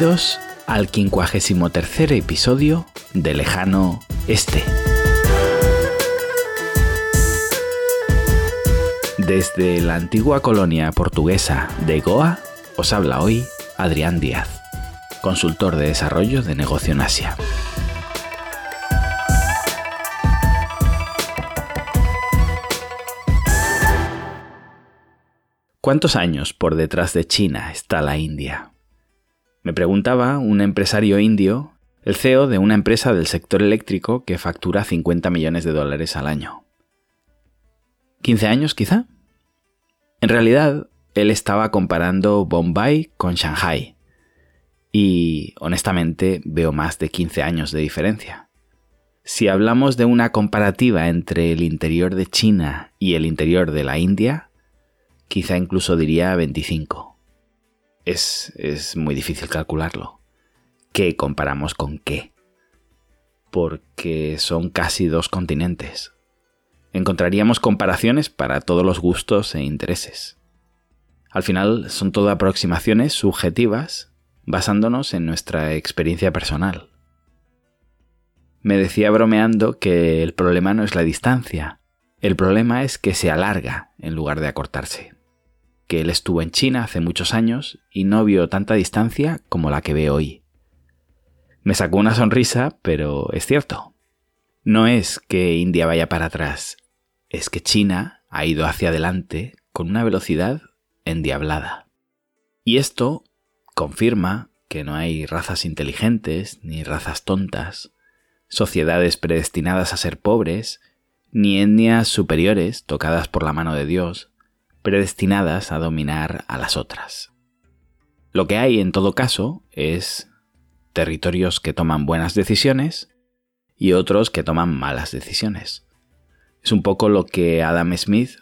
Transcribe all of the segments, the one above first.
Bienvenidos al 53 episodio de Lejano Este. Desde la antigua colonia portuguesa de Goa os habla hoy Adrián Díaz, consultor de desarrollo de negocio en Asia. ¿Cuántos años por detrás de China está la India? Me preguntaba un empresario indio, el CEO de una empresa del sector eléctrico que factura 50 millones de dólares al año. ¿15 años quizá? En realidad, él estaba comparando Bombay con Shanghai. Y honestamente veo más de 15 años de diferencia. Si hablamos de una comparativa entre el interior de China y el interior de la India, quizá incluso diría 25. Es, es muy difícil calcularlo. ¿Qué comparamos con qué? Porque son casi dos continentes. Encontraríamos comparaciones para todos los gustos e intereses. Al final son todo aproximaciones subjetivas basándonos en nuestra experiencia personal. Me decía bromeando que el problema no es la distancia, el problema es que se alarga en lugar de acortarse que él estuvo en China hace muchos años y no vio tanta distancia como la que ve hoy. Me sacó una sonrisa, pero es cierto. No es que India vaya para atrás, es que China ha ido hacia adelante con una velocidad endiablada. Y esto confirma que no hay razas inteligentes ni razas tontas, sociedades predestinadas a ser pobres, ni etnias superiores tocadas por la mano de Dios, predestinadas a dominar a las otras. Lo que hay en todo caso es territorios que toman buenas decisiones y otros que toman malas decisiones. Es un poco lo que Adam Smith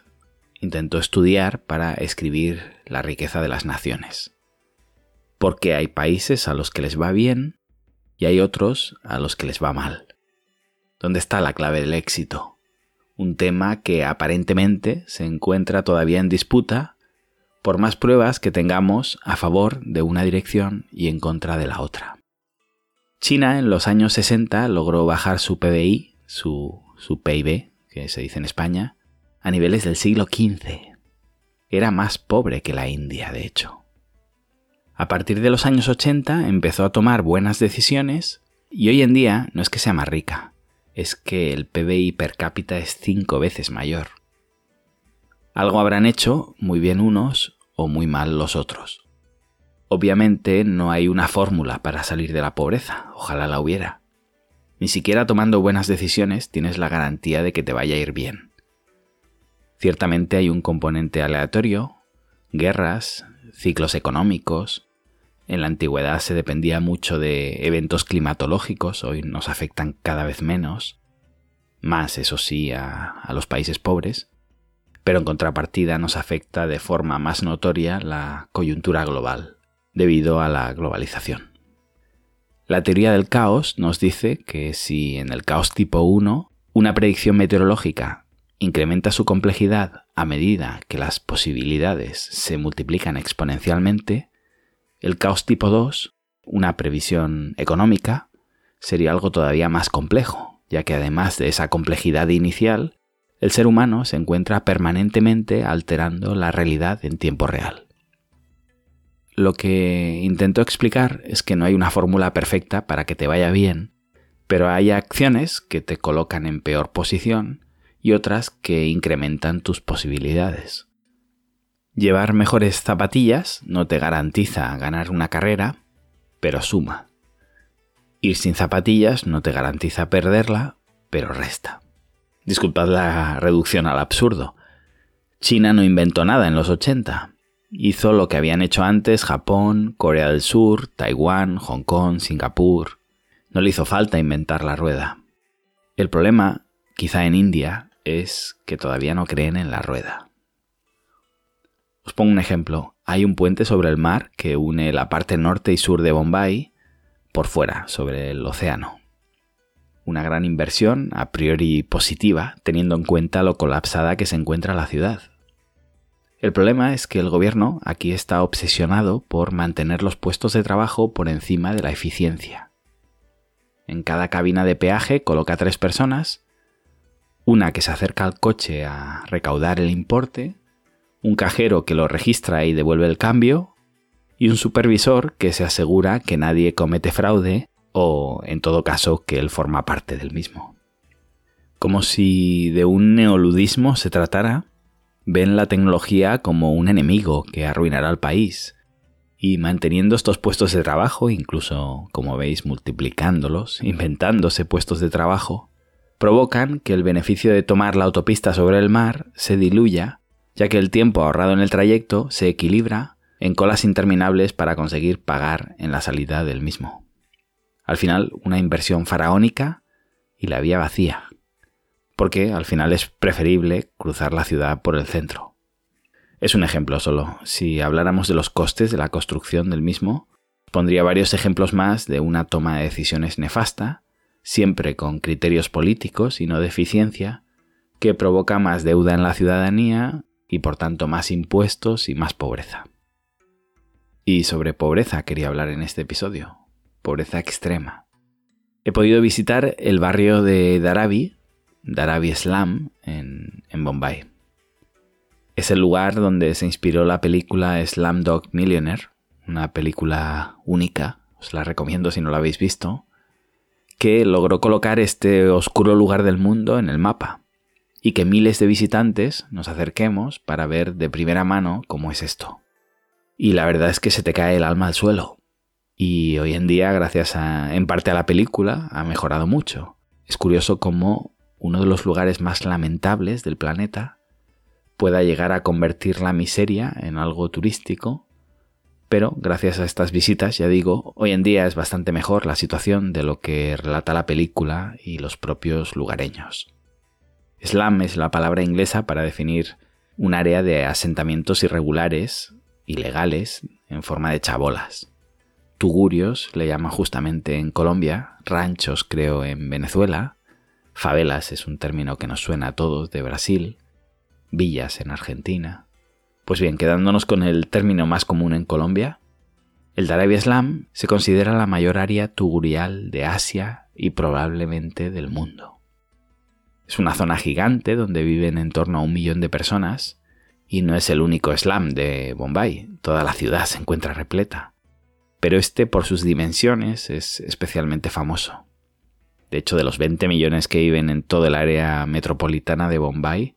intentó estudiar para escribir La riqueza de las naciones. Porque hay países a los que les va bien y hay otros a los que les va mal. ¿Dónde está la clave del éxito? Un tema que aparentemente se encuentra todavía en disputa por más pruebas que tengamos a favor de una dirección y en contra de la otra. China en los años 60 logró bajar su PBI, su, PIB, que se dice en España, a niveles del siglo XV. Era más pobre que la India, de hecho. A partir de los años 80 empezó a tomar buenas decisiones y hoy en día no es que sea más rica, es que el PBI per cápita es cinco veces mayor. Algo habrán hecho muy bien unos o muy mal los otros. Obviamente no hay una fórmula para salir de la pobreza, ojalá la hubiera. Ni siquiera tomando buenas decisiones tienes la garantía de que te vaya a ir bien. Ciertamente hay un componente aleatorio, guerras, ciclos económicos, en la antigüedad se dependía mucho de eventos climatológicos, hoy nos afectan cada vez menos, más eso sí a, los países pobres, pero en contrapartida nos afecta de forma más notoria la coyuntura global, debido a la globalización. La teoría del caos nos dice que si en el caos tipo 1 una predicción meteorológica incrementa su complejidad a medida que las posibilidades se multiplican exponencialmente, el caos tipo 2, una previsión económica, sería algo todavía más complejo, ya que además de esa complejidad inicial, el ser humano se encuentra permanentemente alterando la realidad en tiempo real. Lo que intento explicar es que no hay una fórmula perfecta para que te vaya bien, pero hay acciones que te colocan en peor posición y otras que incrementan tus posibilidades. Llevar mejores zapatillas no te garantiza ganar una carrera, pero suma. Ir sin zapatillas no te garantiza perderla, pero resta. Disculpad la reducción al absurdo. China no inventó nada en los 80. Hizo lo que habían hecho antes Japón, Corea del Sur, Taiwán, Hong Kong, Singapur. No le hizo falta inventar la rueda. El problema, quizá en India, es que todavía no creen en la rueda. Os pongo un ejemplo. Hay un puente sobre el mar que une la parte norte y sur de Bombay por fuera, sobre el océano. Una gran inversión, a priori positiva, teniendo en cuenta lo colapsada que se encuentra la ciudad. El problema es que el gobierno aquí está obsesionado por mantener los puestos de trabajo por encima de la eficiencia. En cada cabina de peaje coloca tres personas, una que se acerca al coche a recaudar el importe, un cajero que lo registra y devuelve el cambio, y un supervisor que se asegura que nadie comete fraude o, en todo caso, que él forma parte del mismo. Como si de un neoludismo se tratara, ven la tecnología como un enemigo que arruinará al país. Y manteniendo estos puestos de trabajo, incluso, como veis, multiplicándolos, inventándose puestos de trabajo, provocan que el beneficio de tomar la autopista sobre el mar se diluya, ya que el tiempo ahorrado en el trayecto se equilibra en colas interminables para conseguir pagar en la salida del mismo. Al final, una inversión faraónica y la vía vacía, porque al final es preferible cruzar la ciudad por el centro. Es un ejemplo solo. Si habláramos de los costes de la construcción del mismo, pondría varios ejemplos más de una toma de decisiones nefasta, siempre con criterios políticos y no de eficiencia, que provoca más deuda en la ciudadanía y por tanto más impuestos y más pobreza. Y sobre pobreza quería hablar en este episodio, pobreza extrema. He podido visitar el barrio de Dharavi, Dharavi Slam, en, Bombay. Es el lugar donde se inspiró la película Dog Millionaire, una película única, os la recomiendo si no la habéis visto, que logró colocar este oscuro lugar del mundo en el mapa y que miles de visitantes nos acerquemos para ver de primera mano cómo es esto. Y la verdad es que se te cae el alma al suelo. Y hoy en día, gracias a, en parte a la película, ha mejorado mucho. Es curioso cómo uno de los lugares más lamentables del planeta pueda llegar a convertir la miseria en algo turístico, pero gracias a estas visitas, ya digo, hoy en día es bastante mejor la situación de lo que relata la película y los propios lugareños. Slam es la palabra inglesa para definir un área de asentamientos irregulares ilegales en forma de chabolas. Tugurios le llaman justamente en Colombia, ranchos creo en Venezuela, favelas es un término que nos suena a todos de Brasil, villas en Argentina. Pues bien, quedándonos con el término más común en Colombia, el Darabia Slam se considera la mayor área tugurial de Asia y probablemente del mundo. Es una zona gigante donde viven en torno a un millón de personas y no es el único slam de Bombay, toda la ciudad se encuentra repleta. Pero este, por sus dimensiones, es especialmente famoso. De hecho, de los 20 millones que viven en toda el área metropolitana de Bombay,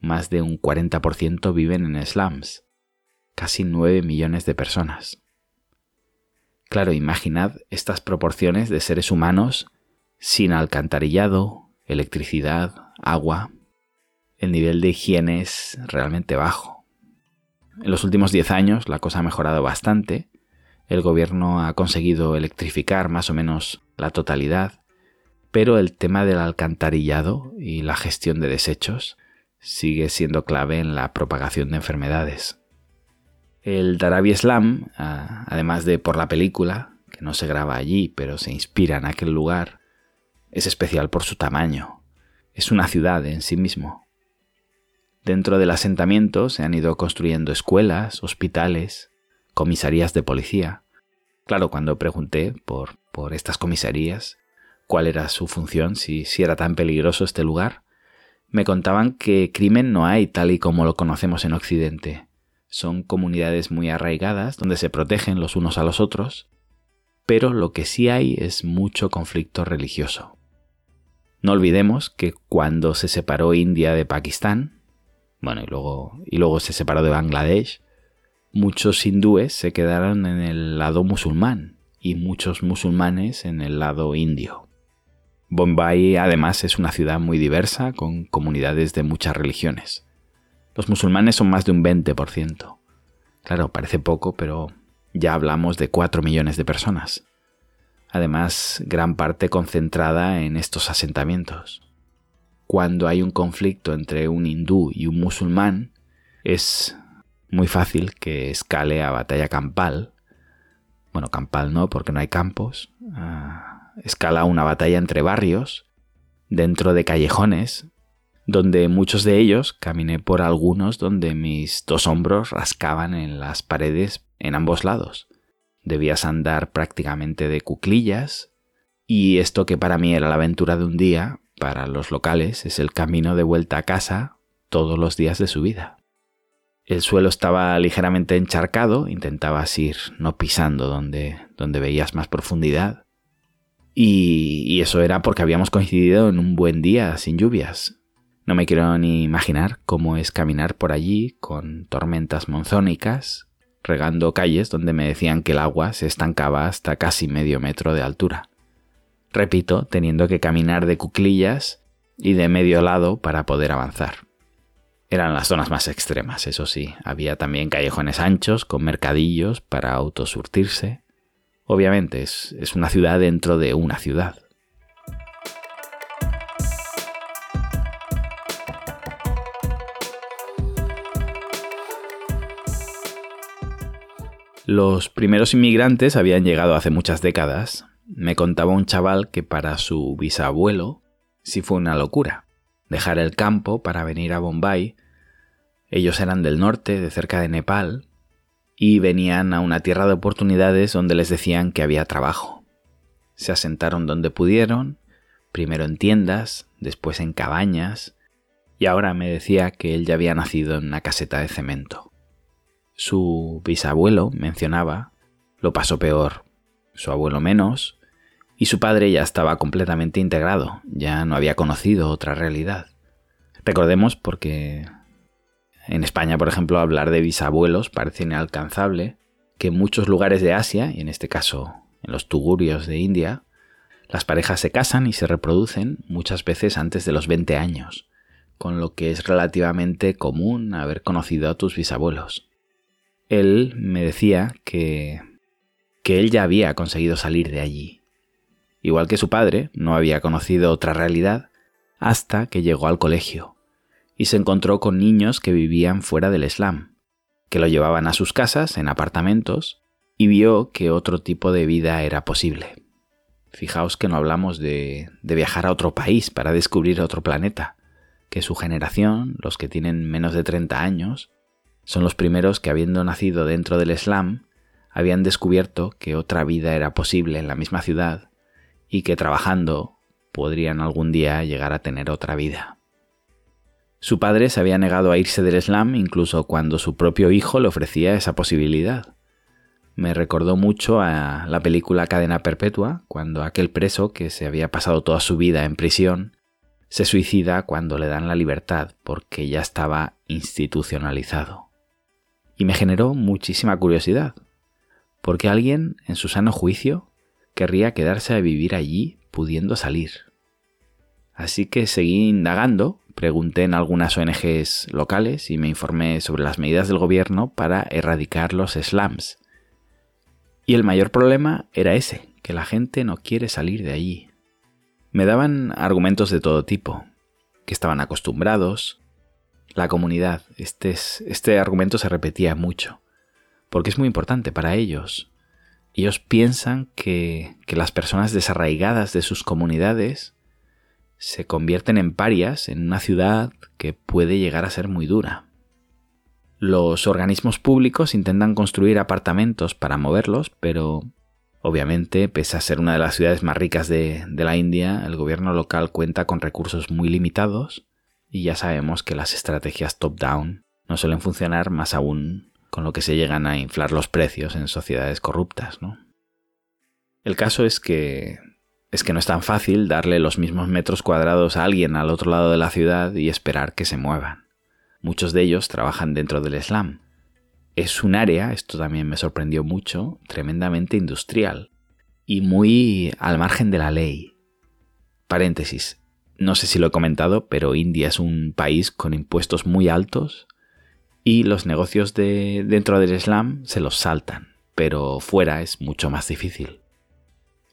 más de un 40% viven en slums, casi 9 millones de personas. Claro, imaginad estas proporciones de seres humanos sin alcantarillado, electricidad, agua, el nivel de higiene es realmente bajo. En los últimos 10 años la cosa ha mejorado bastante. El gobierno ha conseguido electrificar más o menos la totalidad, pero el tema del alcantarillado y la gestión de desechos sigue siendo clave en la propagación de enfermedades. El Darabi Slam, además de por la película, que no se graba allí, pero se inspira en aquel lugar, es especial por su tamaño. Es una ciudad en sí mismo. Dentro del asentamiento se han ido construyendo escuelas, hospitales, comisarías de policía. Claro, cuando pregunté por, por estas comisarías, cuál era su función, si, si era tan peligroso este lugar, me contaban que crimen no hay tal y como lo conocemos en Occidente. Son comunidades muy arraigadas donde se protegen los unos a los otros, pero lo que sí hay es mucho conflicto religioso. No olvidemos que cuando se separó India de Pakistán, bueno, y luego, y luego se separó de Bangladesh, muchos hindúes se quedaron en el lado musulmán y muchos musulmanes en el lado indio. Bombay además es una ciudad muy diversa con comunidades de muchas religiones. Los musulmanes son más de un 20%. Claro, parece poco, pero ya hablamos de 4 millones de personas. Además, gran parte concentrada en estos asentamientos cuando hay un conflicto entre un hindú y un musulmán, es muy fácil que escale a batalla campal. Bueno, campal no, porque no hay campos. Ah, escala una batalla entre barrios, dentro de callejones, donde muchos de ellos caminé por algunos donde mis dos hombros rascaban en las paredes en ambos lados. Debías andar prácticamente de cuclillas, y esto que para mí era la aventura de un día, para los locales es el camino de vuelta a casa todos los días de su vida. El suelo estaba ligeramente encharcado, intentabas ir no pisando donde, donde veías más profundidad. Y, y eso era porque habíamos coincidido en un buen día sin lluvias. No me quiero ni imaginar cómo es caminar por allí con tormentas monzónicas, regando calles donde me decían que el agua se estancaba hasta casi medio metro de altura. Repito, teniendo que caminar de cuclillas y de medio lado para poder avanzar. Eran las zonas más extremas, eso sí. Había también callejones anchos con mercadillos para autosurtirse. Obviamente es, es una ciudad dentro de una ciudad. Los primeros inmigrantes habían llegado hace muchas décadas. Me contaba un chaval que para su bisabuelo sí fue una locura. Dejar el campo para venir a Bombay. Ellos eran del norte, de cerca de Nepal, y venían a una tierra de oportunidades donde les decían que había trabajo. Se asentaron donde pudieron, primero en tiendas, después en cabañas, y ahora me decía que él ya había nacido en una caseta de cemento. Su bisabuelo, mencionaba, lo pasó peor, su abuelo menos, y su padre ya estaba completamente integrado, ya no había conocido otra realidad. Recordemos porque en España, por ejemplo, hablar de bisabuelos parece inalcanzable, que en muchos lugares de Asia, y en este caso en los tugurios de India, las parejas se casan y se reproducen muchas veces antes de los 20 años, con lo que es relativamente común haber conocido a tus bisabuelos él me decía que, que él ya había conseguido salir de allí. Igual que su padre, no había conocido otra realidad hasta que llegó al colegio y se encontró con niños que vivían fuera del Islam, que lo llevaban a sus casas en apartamentos y vio que otro tipo de vida era posible. Fijaos que no hablamos de, de viajar a otro país para descubrir otro planeta, que su generación, los que tienen menos de 30 años, son los primeros que habiendo nacido dentro del Islam, habían descubierto que otra vida era posible en la misma ciudad y que trabajando podrían algún día llegar a tener otra vida. Su padre se había negado a irse del Islam incluso cuando su propio hijo le ofrecía esa posibilidad. Me recordó mucho a la película Cadena Perpetua, cuando aquel preso que se había pasado toda su vida en prisión se suicida cuando le dan la libertad porque ya estaba institucionalizado y me generó muchísima curiosidad. porque alguien, en su sano juicio, querría quedarse a vivir allí pudiendo salir? Así que seguí indagando, pregunté en algunas ONGs locales y me informé sobre las medidas del gobierno para erradicar los slums. Y el mayor problema era ese, que la gente no quiere salir de allí. Me daban argumentos de todo tipo, que estaban acostumbrados, la comunidad. Este, este argumento se repetía mucho, porque es muy importante para ellos. Ellos piensan que, que las personas desarraigadas de sus comunidades se convierten en parias en una ciudad que puede llegar a ser muy dura. Los organismos públicos intentan construir apartamentos para moverlos, pero obviamente, pese a ser una de las ciudades más ricas de, de la India, el gobierno local cuenta con recursos muy limitados y ya sabemos que las estrategias top-down no suelen funcionar más aún con lo que se llegan a inflar los precios en sociedades corruptas, ¿no? El caso es que es que no es tan fácil darle los mismos metros cuadrados a alguien al otro lado de la ciudad y esperar que se muevan. Muchos de ellos trabajan dentro del slam. Es un área, esto también me sorprendió mucho, tremendamente industrial y muy al margen de la ley. Paréntesis, no sé si lo he comentado, pero India es un país con impuestos muy altos y los negocios de dentro del Islam se los saltan, pero fuera es mucho más difícil.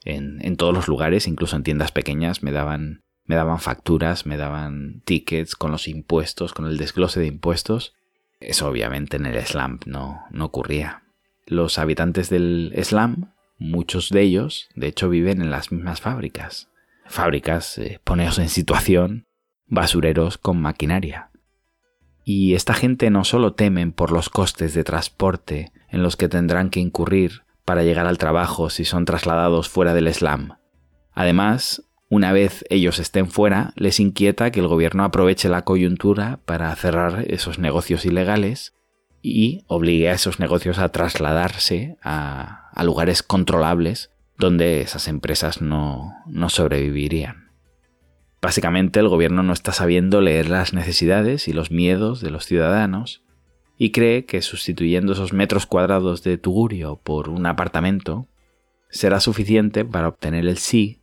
En, todos los lugares, incluso en tiendas pequeñas, me daban, me daban facturas, me daban tickets con los impuestos, con el desglose de impuestos. Eso obviamente en el Islam no, no ocurría. Los habitantes del Islam, muchos de ellos, de hecho, viven en las mismas fábricas fábricas, eh, poneos en situación, basureros con maquinaria. Y esta gente no solo temen por los costes de transporte en los que tendrán que incurrir para llegar al trabajo si son trasladados fuera del slam. Además, una vez ellos estén fuera, les inquieta que el gobierno aproveche la coyuntura para cerrar esos negocios ilegales y obligue a esos negocios a trasladarse a, lugares controlables donde esas empresas no, no sobrevivirían. Básicamente el gobierno no está sabiendo leer las necesidades y los miedos de los ciudadanos y cree que sustituyendo esos metros cuadrados de tugurio por un apartamento será suficiente para obtener el sí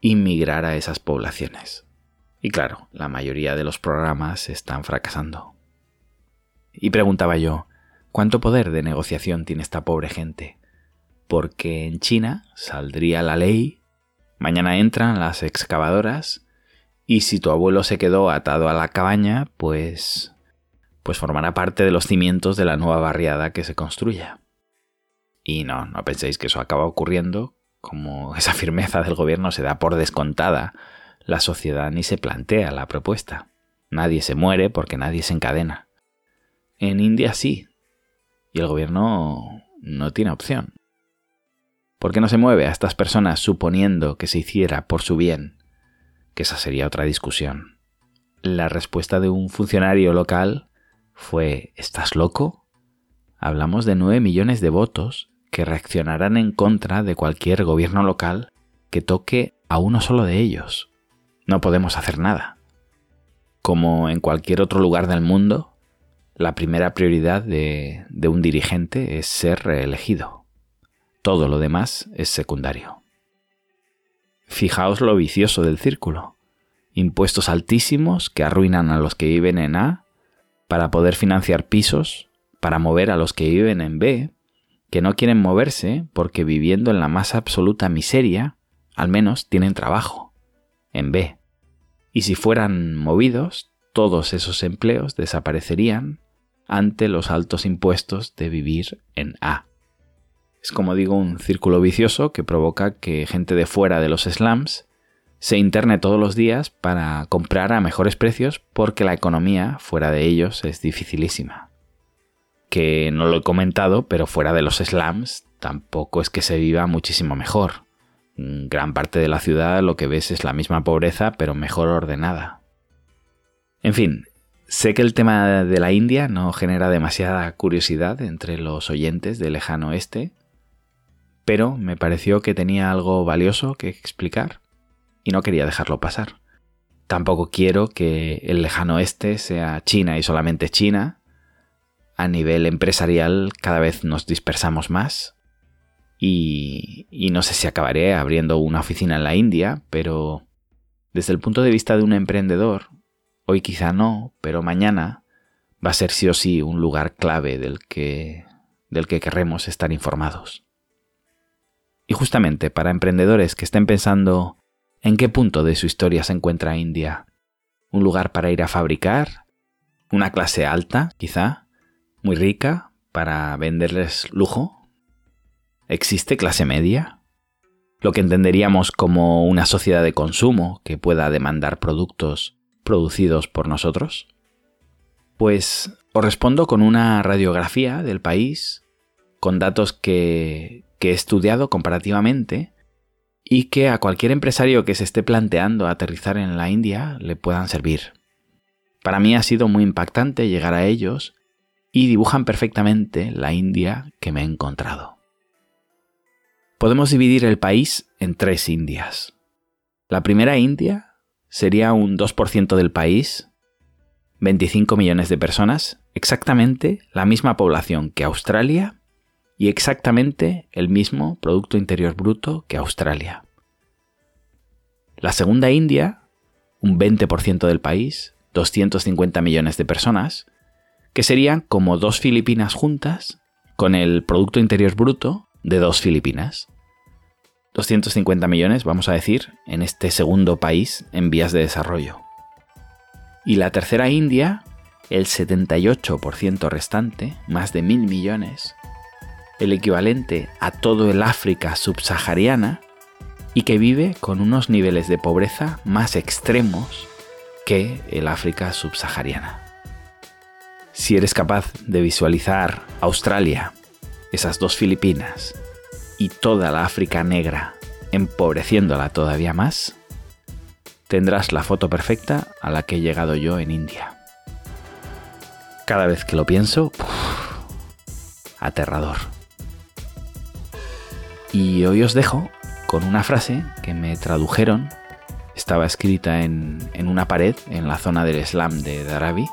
y migrar a esas poblaciones. Y claro, la mayoría de los programas están fracasando. Y preguntaba yo, ¿cuánto poder de negociación tiene esta pobre gente? Porque en China saldría la ley, mañana entran las excavadoras, y si tu abuelo se quedó atado a la cabaña, pues pues formará parte de los cimientos de la nueva barriada que se construya. Y no, no penséis que eso acaba ocurriendo, como esa firmeza del gobierno se da por descontada, la sociedad ni se plantea la propuesta. Nadie se muere porque nadie se encadena. En India sí, y el gobierno no tiene opción. ¿Por qué no se mueve a estas personas suponiendo que se hiciera por su bien? Que esa sería otra discusión. La respuesta de un funcionario local fue ¿Estás loco? Hablamos de 9 millones de votos que reaccionarán en contra de cualquier gobierno local que toque a uno solo de ellos. No podemos hacer nada. Como en cualquier otro lugar del mundo, la primera prioridad de, de un dirigente es ser reelegido. Todo lo demás es secundario. Fijaos lo vicioso del círculo. Impuestos altísimos que arruinan a los que viven en A para poder financiar pisos, para mover a los que viven en B, que no quieren moverse porque viviendo en la más absoluta miseria, al menos tienen trabajo, en B. Y si fueran movidos, todos esos empleos desaparecerían ante los altos impuestos de vivir en A. Es como digo un círculo vicioso que provoca que gente de fuera de los slums se interne todos los días para comprar a mejores precios porque la economía fuera de ellos es dificilísima. Que no lo he comentado, pero fuera de los slums tampoco es que se viva muchísimo mejor. gran parte de la ciudad lo que ves es la misma pobreza, pero mejor ordenada. En fin, sé que el tema de la India no genera demasiada curiosidad entre los oyentes del lejano oeste, pero me pareció que tenía algo valioso que explicar y no quería dejarlo pasar. Tampoco quiero que el lejano oeste sea China y solamente China. A nivel empresarial cada vez nos dispersamos más. Y, no sé si acabaré abriendo una oficina en la India, pero desde el punto de vista de un emprendedor, hoy quizá no, pero mañana va a ser sí o sí un lugar clave del que, del que querremos estar informados. Y justamente para emprendedores que estén pensando ¿En qué punto de su historia se encuentra India? ¿Un lugar para ir a fabricar? ¿Una clase alta, quizá? ¿Muy rica para venderles lujo? ¿Existe clase media? Lo que entenderíamos como una sociedad de consumo que pueda demandar productos producidos por nosotros? Pues os respondo con una radiografía del país, con datos que, que he estudiado comparativamente y que a cualquier empresario que se esté planteando aterrizar en la India le puedan servir. Para mí ha sido muy impactante llegar a ellos y dibujan perfectamente la India que me he encontrado. Podemos dividir el país en tres Indias. La primera India sería un 2% del país, 25 millones de personas, exactamente la misma población que Australia y exactamente el mismo Producto Interior Bruto que Australia. La segunda India, un 20% del país, 250 millones de personas, que serían como dos Filipinas juntas con el Producto Interior Bruto de dos Filipinas. 250 millones, vamos a decir, en este segundo país en vías de desarrollo. Y la tercera India, el 78% restante, más de mil millones, el equivalente a todo el África subsahariana y que vive con unos niveles de pobreza más extremos que el África subsahariana. Si eres capaz de visualizar Australia, esas dos Filipinas y toda la África negra empobreciéndola todavía más, tendrás la foto perfecta a la que he llegado yo en India. Cada vez que lo pienso, aterrador. Y hoy os dejo con una frase que me tradujeron, estaba escrita en, en una pared en la zona del Slam de Dharavi,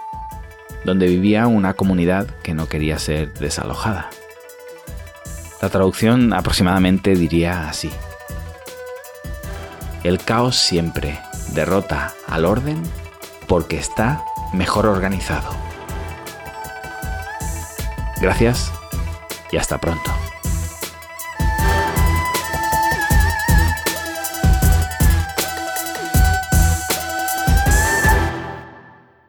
donde vivía una comunidad que no quería ser desalojada. La traducción aproximadamente diría así. El caos siempre derrota al orden porque está mejor organizado. Gracias y hasta pronto.